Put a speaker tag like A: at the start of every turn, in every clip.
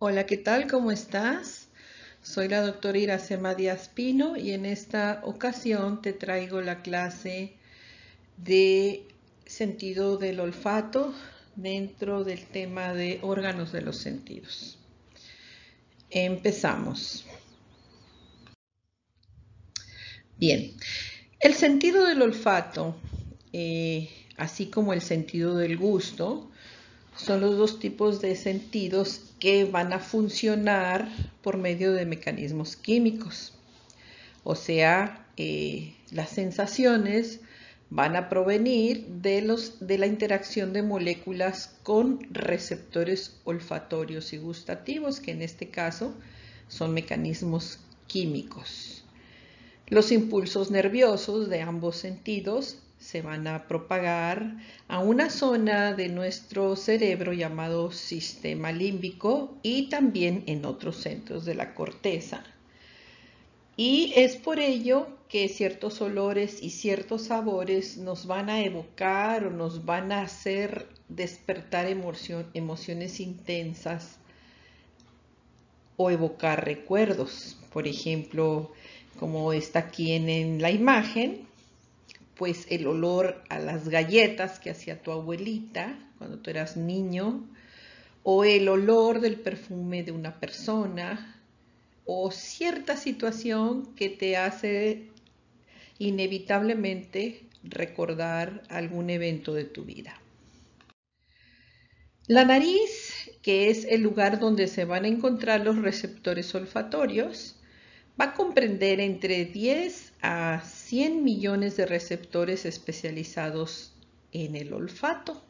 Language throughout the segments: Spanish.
A: Hola, ¿qué tal? ¿Cómo estás? Soy la doctora Iracema Díaz Pino y en esta ocasión te traigo la clase de sentido del olfato dentro del tema de órganos de los sentidos. Empezamos. Bien, el sentido del olfato, eh, así como el sentido del gusto, son los dos tipos de sentidos que van a funcionar por medio de mecanismos químicos. O sea, eh, las sensaciones van a provenir de, los, de la interacción de moléculas con receptores olfatorios y gustativos, que en este caso son mecanismos químicos. Los impulsos nerviosos de ambos sentidos se van a propagar a una zona de nuestro cerebro llamado sistema límbico y también en otros centros de la corteza. Y es por ello que ciertos olores y ciertos sabores nos van a evocar o nos van a hacer despertar emociones intensas o evocar recuerdos. Por ejemplo, como está aquí en la imagen, pues el olor a las galletas que hacía tu abuelita cuando tú eras niño, o el olor del perfume de una persona, o cierta situación que te hace inevitablemente recordar algún evento de tu vida. La nariz, que es el lugar donde se van a encontrar los receptores olfatorios, va a comprender entre 10 a 100 millones de receptores especializados en el olfato.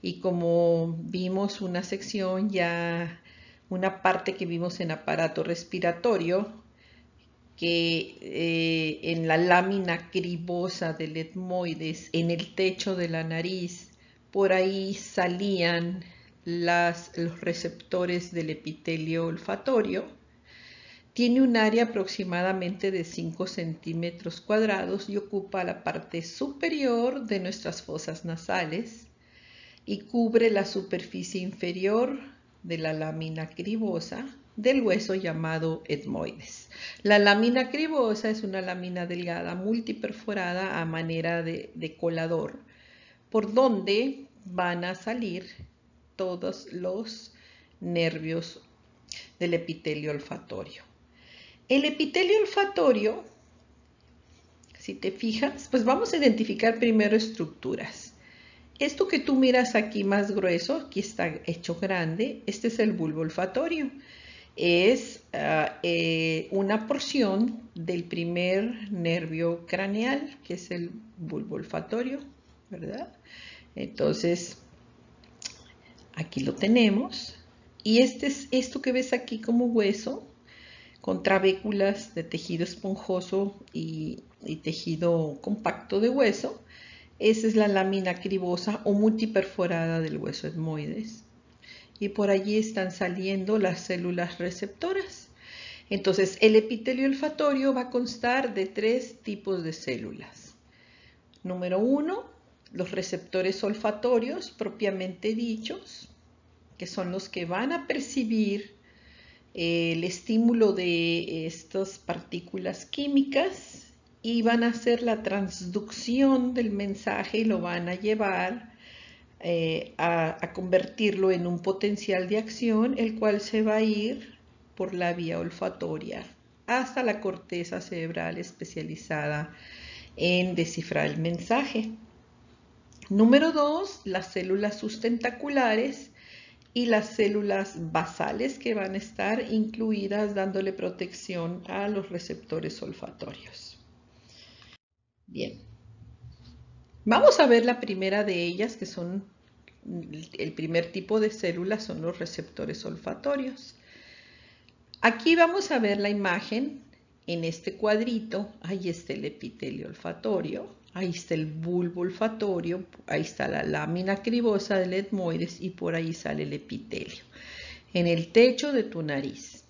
A: Y como vimos una sección ya, una parte que vimos en aparato respiratorio, que eh, en la lámina cribosa del etmoides, en el techo de la nariz, por ahí salían las, los receptores del epitelio olfatorio tiene un área aproximadamente de 5 centímetros cuadrados y ocupa la parte superior de nuestras fosas nasales y cubre la superficie inferior de la lámina cribosa del hueso llamado etmoides. La lámina cribosa es una lámina delgada multiperforada a manera de, de colador, por donde van a salir todos los nervios del epitelio olfatorio. El epitelio olfatorio, si te fijas, pues vamos a identificar primero estructuras. Esto que tú miras aquí más grueso, aquí está hecho grande, este es el bulbo olfatorio. Es ah, eh, una porción del primer nervio craneal, que es el bulbo olfatorio, ¿verdad? Entonces, aquí lo tenemos. Y este es esto que ves aquí como hueso, con trabéculas de tejido esponjoso y, tejido compacto de hueso. Esa es la lámina cribosa o multiperforada del hueso etmoides. Y por allí están saliendo las células receptoras. Entonces, el epitelio olfatorio va a constar de tres tipos de células. Número uno, los receptores olfatorios propiamente dichos, que son los que van a percibir el estímulo de estas partículas químicas y van a hacer la transducción del mensaje y lo van a llevar eh, a, convertirlo en un potencial de acción, el cual se va a ir por la vía olfatoria hasta la corteza cerebral especializada en descifrar el mensaje. Número dos, las células sustentaculares y las células basales que van a estar incluidas dándole protección a los receptores olfatorios. Bien, vamos a ver la primera de ellas que son el primer tipo de células son los receptores olfatorios. Aquí vamos a ver la imagen en este cuadrito, ahí está el epitelio olfatorio, Ahí está el bulbo olfatorio, ahí está la lámina cribosa del etmoides y por ahí sale el epitelio. En el techo de tu nariz.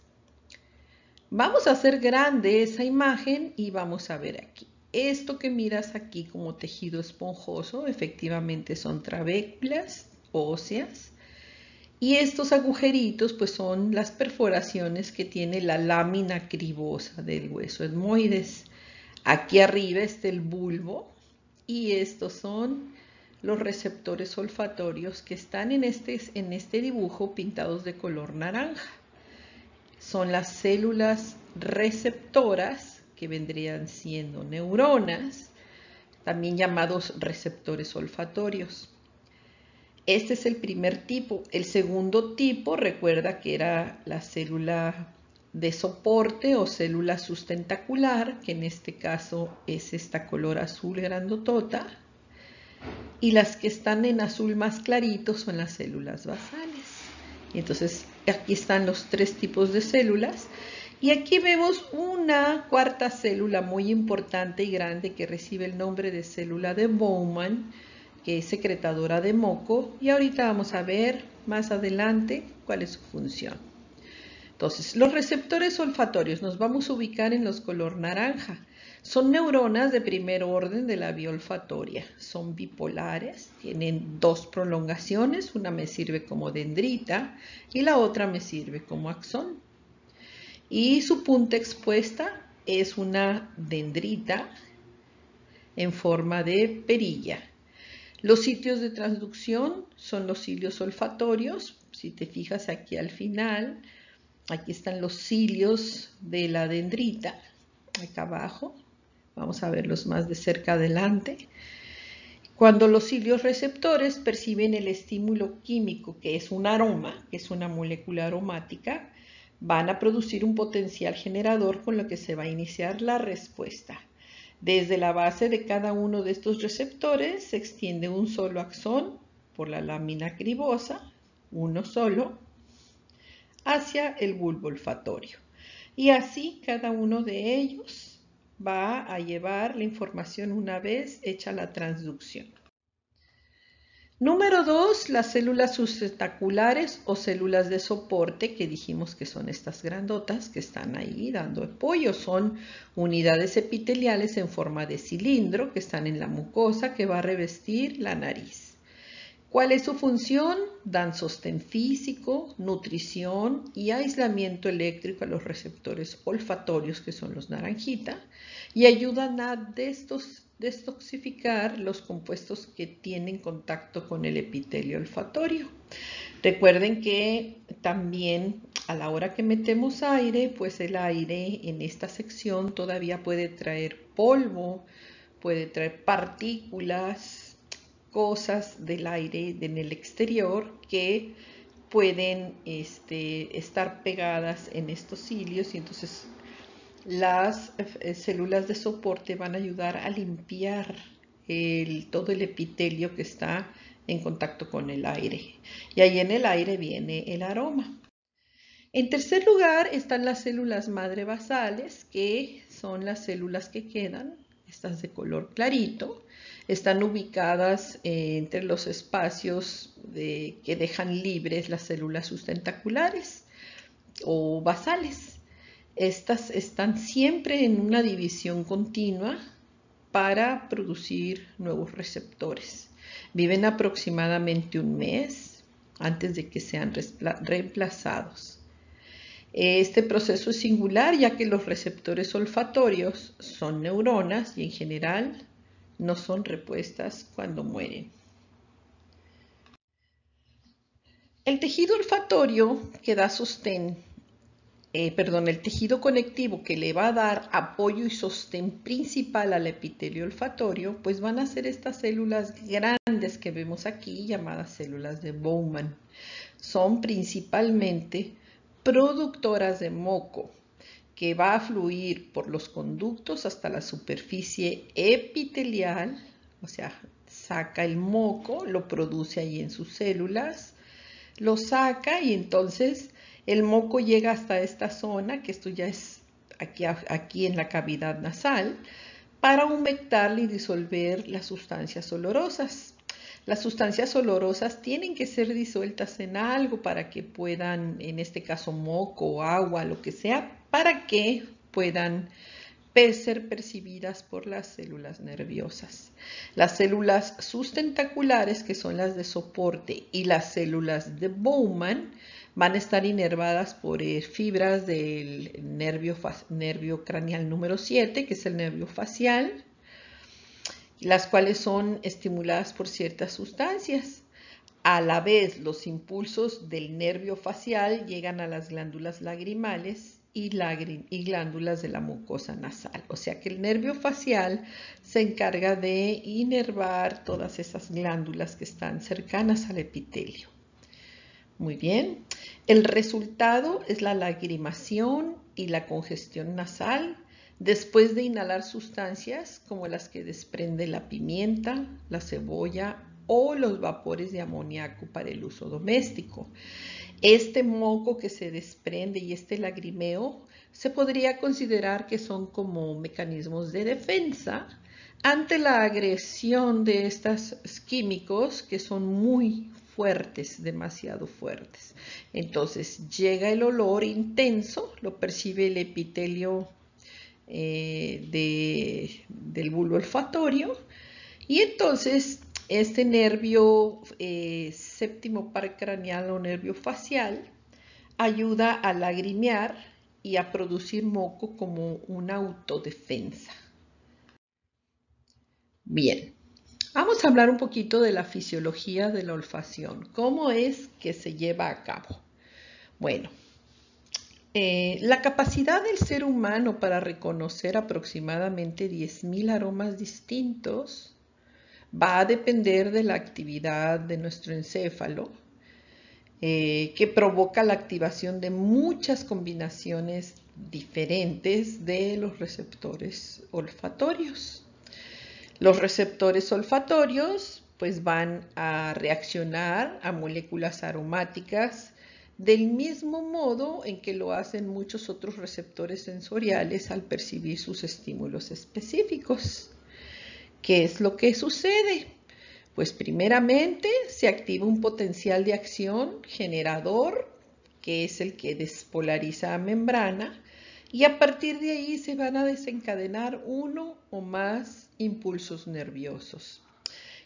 A: Vamos a hacer grande esa imagen y vamos a ver aquí. Esto que miras aquí como tejido esponjoso, efectivamente son trabéculas óseas Y estos agujeritos pues son las perforaciones que tiene la lámina cribosa del hueso etmoides. Aquí arriba está el bulbo y estos son los receptores olfatorios que están en este, en este dibujo pintados de color naranja. Son las células receptoras que vendrían siendo neuronas, también llamados receptores olfatorios. Este es el primer tipo. El segundo tipo, recuerda que era la célula de soporte o célula sustentacular, que en este caso es esta color azul grandotota. Y las que están en azul más clarito son las células basales. Entonces aquí están los tres tipos de células. Y aquí vemos una cuarta célula muy importante y grande que recibe el nombre de célula de Bowman, que es secretadora de moco y ahorita vamos a ver más adelante cuál es su función. Entonces, los receptores olfatorios nos vamos a ubicar en los color naranja. Son neuronas de primer orden de la vía olfatoria. Son bipolares, tienen dos prolongaciones, una me sirve como dendrita y la otra me sirve como axón. Y su punta expuesta es una dendrita en forma de perilla. Los sitios de transducción son los cilios olfatorios. Si te fijas aquí al final, aquí están los cilios de la dendrita, acá abajo. Vamos a verlos más de cerca adelante. Cuando los cilios receptores perciben el estímulo químico, que es un aroma, que es una molécula aromática, van a producir un potencial generador con lo que se va a iniciar la respuesta. Desde la base de cada uno de estos receptores se extiende un solo axón por la lámina cribosa, uno solo, hacia el bulbo olfatorio. Y así cada uno de ellos va a llevar la información una vez hecha la transducción. Número 2, las células sustentaculares o células de soporte, que dijimos que son estas grandotas que están ahí dando apoyo. Son unidades epiteliales en forma de cilindro que están en la mucosa que va a revestir la nariz. ¿Cuál es su función? Dan sostén físico, nutrición y aislamiento eléctrico a los receptores olfatorios, que son los naranjita, y ayudan a destoxificar los compuestos que tienen contacto con el epitelio olfatorio. Recuerden que también a la hora que metemos aire, pues el aire en esta sección todavía puede traer polvo, puede traer partículas, cosas del aire en el exterior que pueden este, estar pegadas en estos cilios y entonces las eh, células de soporte van a ayudar a limpiar todo el epitelio que está en contacto con el aire. Y ahí en el aire viene el aroma. En tercer lugar están las células madre basales, que son las células que quedan, estas de color clarito, están ubicadas eh, entre los espacios que dejan libres las células sustentaculares o basales. Estas están siempre en una división continua para producir nuevos receptores. Viven aproximadamente un mes antes de que sean reemplazados. Este proceso es singular ya que los receptores olfatorios son neuronas y en general no son repuestas cuando mueren. El tejido olfatorio que da sostén eh, perdón, el tejido conectivo que le va a dar apoyo y sostén principal al epitelio olfatorio, pues van a ser estas células grandes que vemos aquí, llamadas células de Bowman. Son principalmente productoras de moco, que va a fluir por los conductos hasta la superficie epitelial, o sea, saca el moco, lo produce ahí en sus células, lo saca y entonces el moco llega hasta esta zona, que esto ya es aquí, aquí en la cavidad nasal, para humectarle y disolver las sustancias olorosas. Las sustancias olorosas tienen que ser disueltas en algo para que puedan, en este caso moco, agua, lo que sea, para que puedan ser percibidas por las células nerviosas. Las células sustentaculares, que son las de soporte, y las células de Bowman van a estar inervadas por eh, fibras del nervio, nervio craneal número 7, que es el nervio facial, las cuales son estimuladas por ciertas sustancias. A la vez, los impulsos del nervio facial llegan a las glándulas lagrimales y, y, glándulas de la mucosa nasal. O sea que el nervio facial se encarga de inervar todas esas glándulas que están cercanas al epitelio. Muy bien. El resultado es la lagrimación y la congestión nasal después de inhalar sustancias como las que desprende la pimienta, la cebolla o los vapores de amoníaco para el uso doméstico. Este moco que se desprende y este lagrimeo se podría considerar que son como mecanismos de defensa ante la agresión de estos químicos que son muy fuertes, demasiado fuertes. Entonces llega el olor intenso, lo percibe el epitelio eh, del bulbo olfatorio y entonces este nervio eh, séptimo par craneal o nervio facial ayuda a lagrimear y a producir moco como una autodefensa. Bien, vamos a hablar un poquito de la fisiología de la olfacción. ¿Cómo es que se lleva a cabo? Bueno, eh, la capacidad del ser humano para reconocer aproximadamente 10.000 aromas distintos va a depender de la actividad de nuestro encéfalo, eh, que provoca la activación de muchas combinaciones diferentes de los receptores olfatorios. Los receptores olfatorios pues van a reaccionar a moléculas aromáticas del mismo modo en que lo hacen muchos otros receptores sensoriales al percibir sus estímulos específicos. ¿Qué es lo que sucede? Pues primeramente se activa un potencial de acción generador, que es el que despolariza la membrana, y a partir de ahí se van a desencadenar uno o más impulsos nerviosos.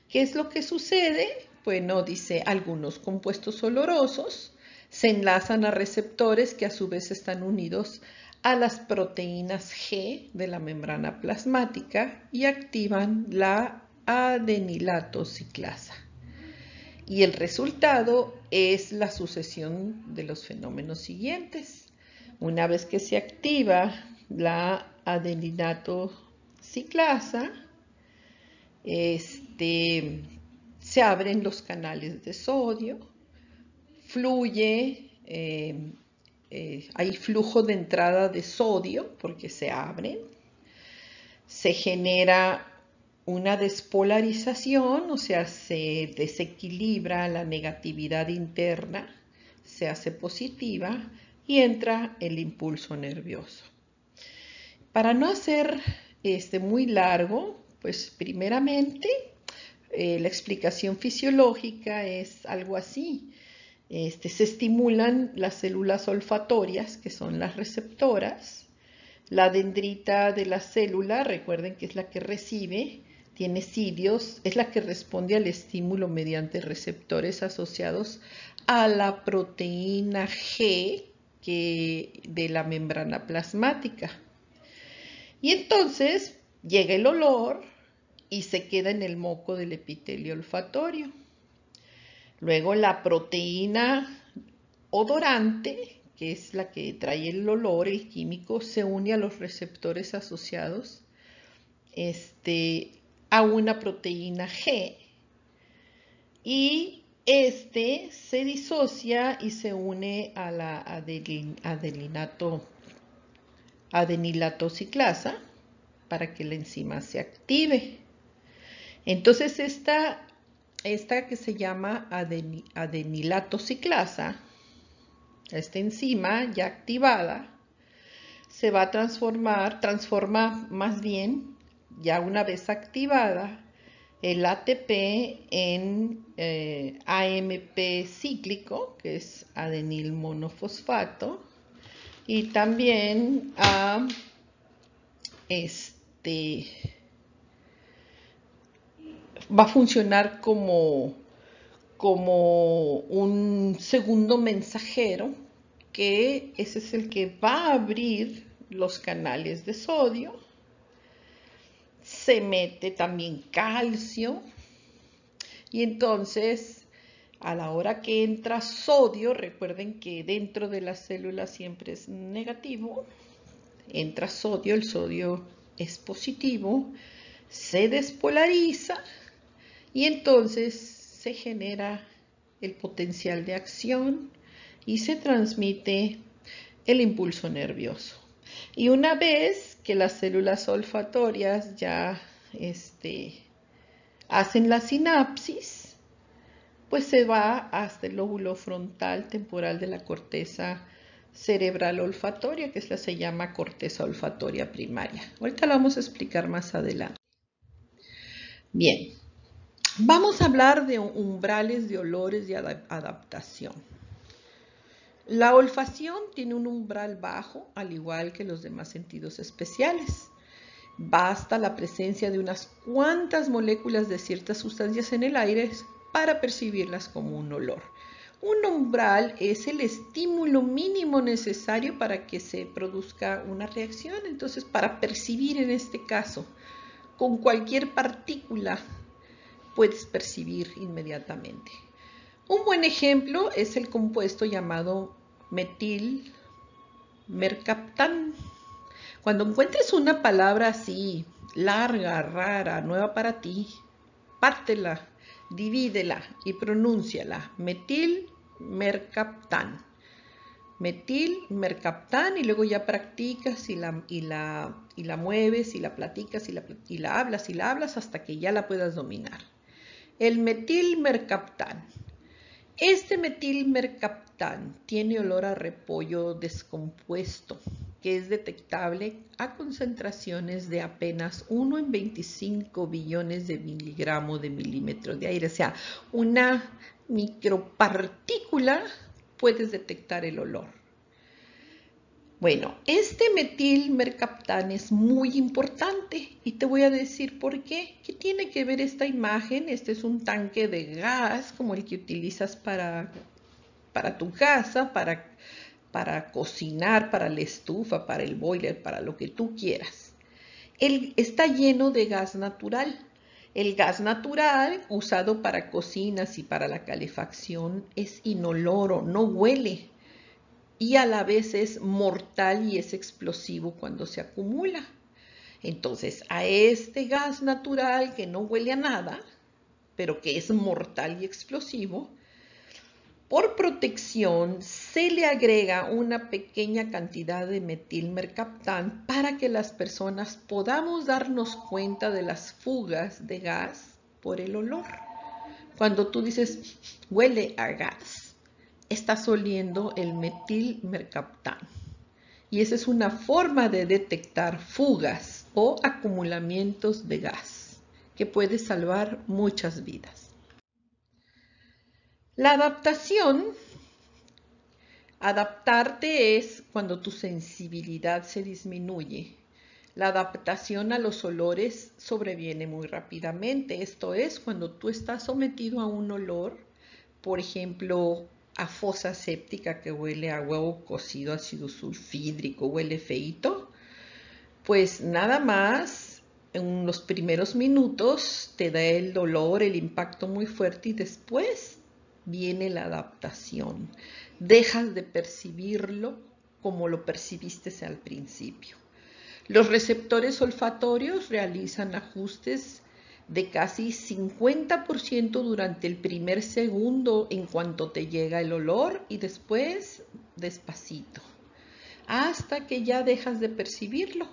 A: ¿Qué es lo que sucede? Bueno, dice algunos compuestos olorosos se enlazan a receptores que a su vez están unidos a las proteínas G de la membrana plasmática y activan la adenilato ciclasa. Y el resultado es la sucesión de los fenómenos siguientes. Una vez que se activa la adenilato ciclasa, este, se abren los canales de sodio, fluye eh, eh, hay flujo de entrada de sodio porque se abre, se genera una despolarización, o sea, se desequilibra la negatividad interna, se hace positiva y entra el impulso nervioso. Para no hacer este muy largo, pues primeramente eh, la explicación fisiológica es algo así. Este, se estimulan las células olfatorias, que son las receptoras. La dendrita de la célula, recuerden que es la que recibe, tiene cilios, es la que responde al estímulo mediante receptores asociados a la proteína G que, de la membrana plasmática. Y entonces llega el olor y se queda en el moco del epitelio olfatorio. Luego la proteína odorante, que es la que trae el olor, el químico, se une a los receptores asociados este, a una proteína G y este se disocia y se une a la adelinato, ciclasa para que la enzima se active. Entonces esta esta que se llama adenilato ciclasa, esta enzima ya activada, se va a transformar, transforma más bien, ya una vez activada, el ATP en eh, AMP cíclico, que es adenil monofosfato, y también a este, va a funcionar como, como un segundo mensajero que ese es el que va a abrir los canales de sodio. Se mete también calcio y entonces a la hora que entra sodio, recuerden que dentro de la célula siempre es negativo, entra sodio, el sodio es positivo, se despolariza y entonces se genera el potencial de acción y se transmite el impulso nervioso. Y una vez que las células olfatorias ya este, hacen la sinapsis, pues se va hasta el lóbulo frontal temporal de la corteza cerebral olfatoria, que es la se llama corteza olfatoria primaria. Ahorita lo vamos a explicar más adelante. Bien, Vamos a hablar de umbrales de olores y adaptación. La olfacción tiene un umbral bajo, al igual que los demás sentidos especiales. Basta la presencia de unas cuantas moléculas de ciertas sustancias en el aire para percibirlas como un olor. Un umbral es el estímulo mínimo necesario para que se produzca una reacción. Entonces, para percibir en este caso, con cualquier partícula puedes percibir inmediatamente. Un buen ejemplo es el compuesto llamado metil mercaptán. Cuando encuentres una palabra así, larga, rara, nueva para ti, pártela, divídela y pronúnciala. Metil mercaptán. Metil mercaptán y luego ya practicas y la, y la, y la mueves y la platicas y la, y la hablas y la hablas hasta que ya la puedas dominar el metilmercaptán. Este metilmercaptán tiene olor a repollo descompuesto que es detectable a concentraciones de apenas 1 en 25 billones de miligramos de milímetros de aire. O sea, una micropartícula puedes detectar el olor. Bueno, este metilmercaptán es muy importante y te voy a decir por qué. ¿Qué tiene que ver esta imagen? Este es un tanque de gas como el que utilizas para, para tu casa, para, para cocinar, para la estufa, para el boiler, para lo que tú quieras. Él está lleno de gas natural. El gas natural usado para cocinas y para la calefacción es inoloro, no huele y a la vez es mortal y es explosivo cuando se acumula. Entonces, a este gas natural que no huele a nada, pero que es mortal y explosivo, por protección se le agrega una pequeña cantidad de metilmercaptán para que las personas podamos darnos cuenta de las fugas de gas por el olor. Cuando tú dices huele a gas, estás oliendo el metilmercaptán. Y esa es una forma de detectar fugas o acumulamientos de gas que puede salvar muchas vidas. La adaptación, adaptarte es cuando tu sensibilidad se disminuye. La adaptación a los olores sobreviene muy rápidamente. Esto es cuando tú estás sometido a un olor, por ejemplo, a fosa séptica que huele a huevo cocido, ácido sulfídrico, huele feito, pues nada más en los primeros minutos te da el dolor, el impacto muy fuerte y después viene la adaptación. Dejas de percibirlo como lo percibiste al principio. Los receptores olfatorios realizan ajustes de casi 50% durante el primer segundo en cuanto te llega el olor y después despacito, hasta que ya dejas de percibirlo.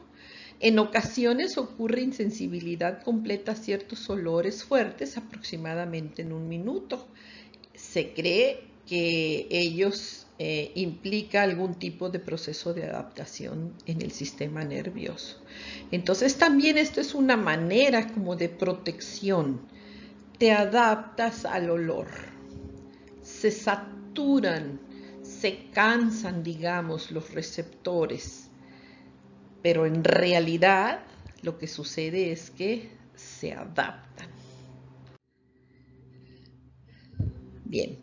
A: En ocasiones ocurre insensibilidad completa a ciertos olores fuertes aproximadamente en un minuto. Se cree que ellos eh, implica algún tipo de proceso de adaptación en el sistema nervioso. Entonces también esto es una manera como de protección. Te adaptas al olor. Se saturan, se cansan, digamos, los receptores. pero en realidad lo que sucede es que se adaptan. Bien,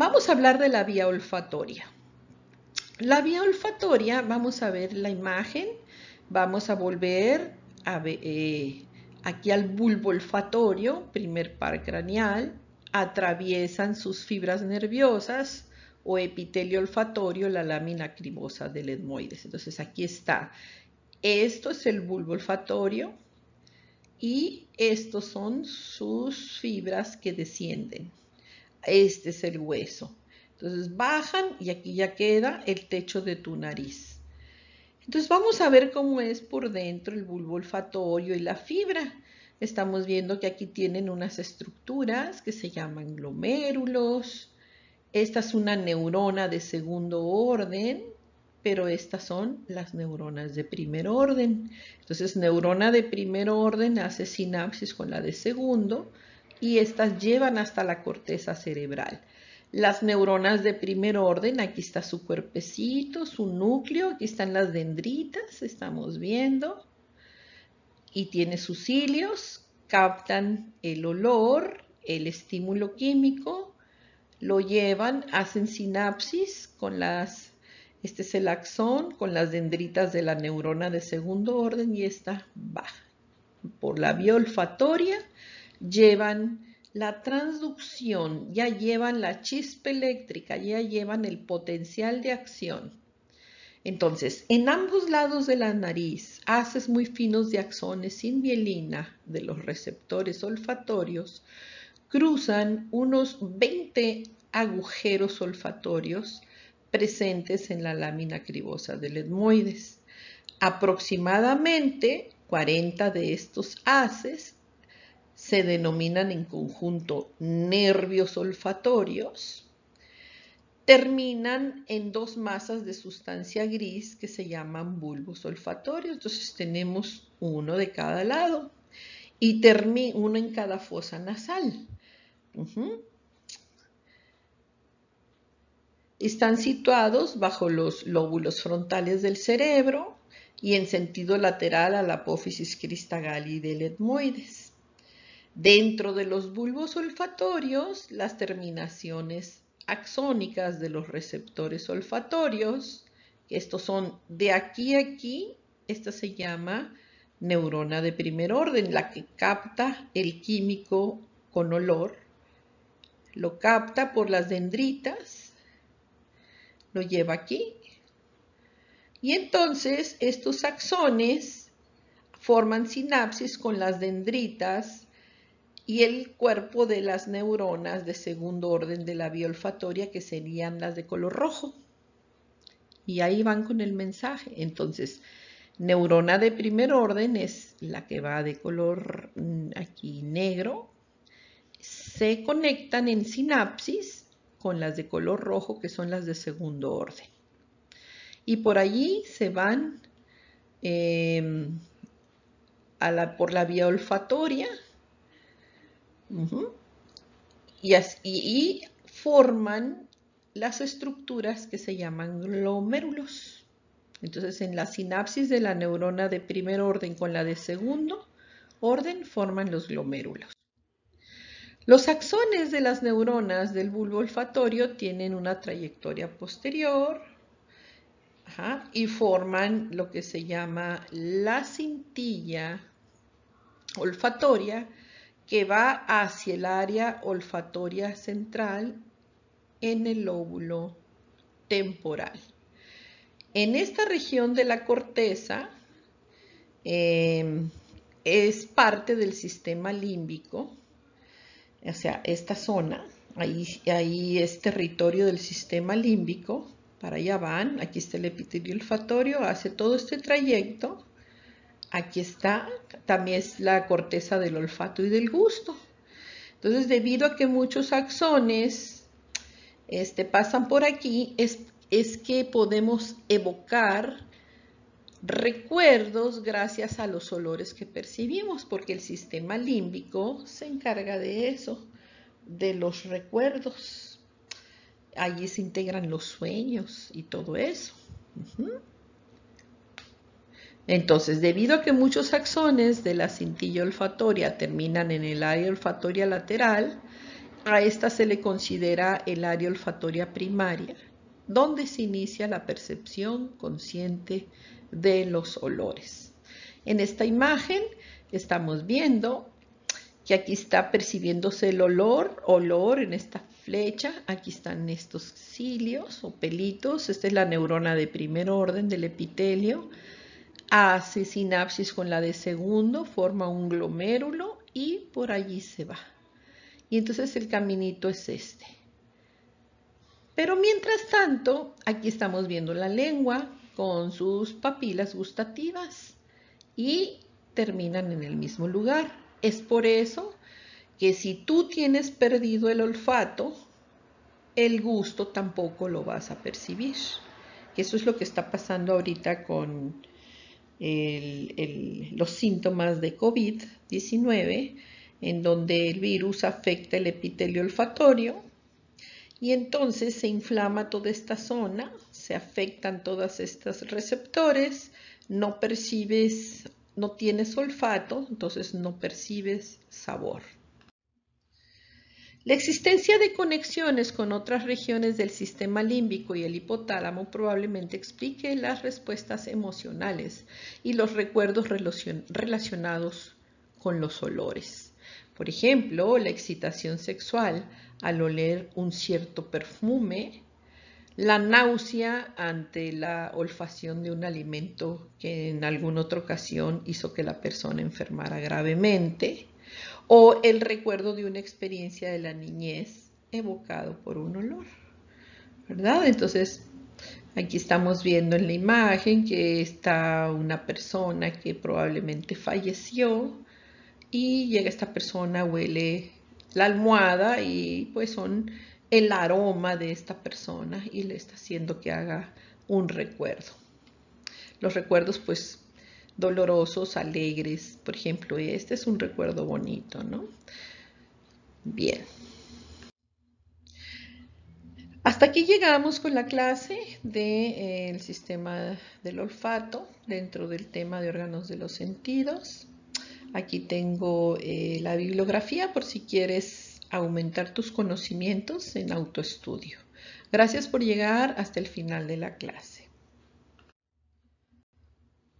A: vamos a hablar de la vía olfatoria. La vía olfatoria, vamos a ver la imagen, vamos a volver a eh, aquí al bulbo olfatorio, primer par craneal, atraviesan sus fibras nerviosas o epitelio olfatorio, la lámina cribosa del etmoides. Entonces aquí está. Esto es el bulbo olfatorio y estos son sus fibras que descienden. Este es el hueso. Entonces bajan y aquí ya queda el techo de tu nariz. Entonces vamos a ver cómo es por dentro el bulbo olfatorio y la fibra. Estamos viendo que aquí tienen unas estructuras que se llaman glomérulos. Esta es una neurona de segundo orden, pero estas son las neuronas de primer orden. Entonces, neurona de primer orden hace sinapsis con la de segundo y estas llevan hasta la corteza cerebral. Las neuronas de primer orden, aquí está su cuerpecito, su núcleo, aquí están las dendritas, estamos viendo y tiene sus cilios, captan el olor, el estímulo químico, lo llevan, hacen sinapsis con las, este es el axón, con las dendritas de la neurona de segundo orden y esta baja. Por la vía olfatoria llevan la transducción, ya llevan la chispa eléctrica, ya llevan el potencial de acción entonces, en ambos lados de la nariz, haces muy finos de axones sin mielina de los receptores olfatorios cruzan unos 20 agujeros olfatorios presentes en la lámina cribosa del etmoides. Aproximadamente 40 de estos haces se denominan en conjunto nervios olfatorios terminan en dos masas de sustancia gris que se llaman bulbos olfatorios. Entonces tenemos uno de cada lado y uno en cada fosa nasal. Están situados bajo los lóbulos frontales del cerebro y en sentido lateral a la apófisis cristagali del etmoides. Dentro de los bulbos olfatorios, las terminaciones axónicas de los receptores olfatorios. Estos son de aquí a aquí. Esta se llama neurona de primer orden, la que capta el químico con olor. Lo capta por las dendritas, lo lleva aquí. Y entonces estos axones forman sinapsis con las dendritas y el cuerpo de las neuronas de segundo orden de la vía olfatoria, que serían las de color rojo. Y ahí van con el mensaje. Entonces, neurona de primer orden es la que va de color mm, aquí negro. Se conectan en sinapsis con las de color rojo, que son las de segundo orden. Y por allí se van em, por la vía olfatoria y, forman las estructuras que se llaman glomérulos. Entonces, en la sinapsis de la neurona de primer orden con la de segundo orden forman los glomérulos. Los axones de las neuronas del bulbo olfatorio tienen una trayectoria posterior y forman lo que se llama la cintilla olfatoria que va hacia el área olfatoria central en el lóbulo temporal. En esta región de la corteza em, es parte del sistema límbico, o sea, esta zona, ahí, ahí es territorio del sistema límbico, para allá van, aquí está el epitelio olfatorio, hace todo este trayecto Aquí está, también es la corteza del olfato y del gusto. Entonces, debido a que muchos axones este, pasan por aquí, es, es que podemos evocar recuerdos gracias a los olores que percibimos, porque el sistema límbico se encarga de eso, de los recuerdos. Allí se integran los sueños y todo eso. Entonces, debido a que muchos axones de la cintilla olfatoria terminan en el área olfatoria lateral, a esta se le considera el área olfatoria primaria, donde se inicia la percepción consciente de los olores. En esta imagen estamos viendo que aquí está percibiéndose el olor, olor en esta flecha, aquí están estos cilios o pelitos, esta es la neurona de primer orden del epitelio, hace sinapsis con la de segundo, forma un glomérulo y por allí se va. Y entonces el caminito es este. Pero mientras tanto, aquí estamos viendo la lengua con sus papilas gustativas y terminan en el mismo lugar. Es por eso que si tú tienes perdido el olfato, el gusto tampoco lo vas a percibir. Eso es lo que está pasando ahorita con los síntomas de COVID-19, en donde el virus afecta el epitelio olfatorio y entonces se inflama toda esta zona, se afectan todos estos receptores, no percibes, no tienes olfato, entonces no percibes sabor. La existencia de conexiones con otras regiones del sistema límbico y el hipotálamo probablemente explique las respuestas emocionales y los recuerdos relacionados con los olores. Por ejemplo, la excitación sexual al oler un cierto perfume, la náusea ante la olfacción de un alimento que en alguna otra ocasión hizo que la persona enfermara gravemente, o el recuerdo de una experiencia de la niñez evocado por un olor, ¿verdad? Entonces, aquí estamos viendo en la imagen que está una persona que probablemente falleció y llega esta persona, huele la almohada y pues son el aroma de esta persona y le está haciendo que haga un recuerdo. Los recuerdos pues dolorosos, alegres. Por ejemplo, este es un recuerdo bonito, ¿no? Bien. Hasta aquí llegamos con la clase del eh, sistema del olfato dentro del tema de órganos de los sentidos. Aquí tengo eh, la bibliografía por si quieres aumentar tus conocimientos en autoestudio. Gracias por llegar hasta el final de la clase.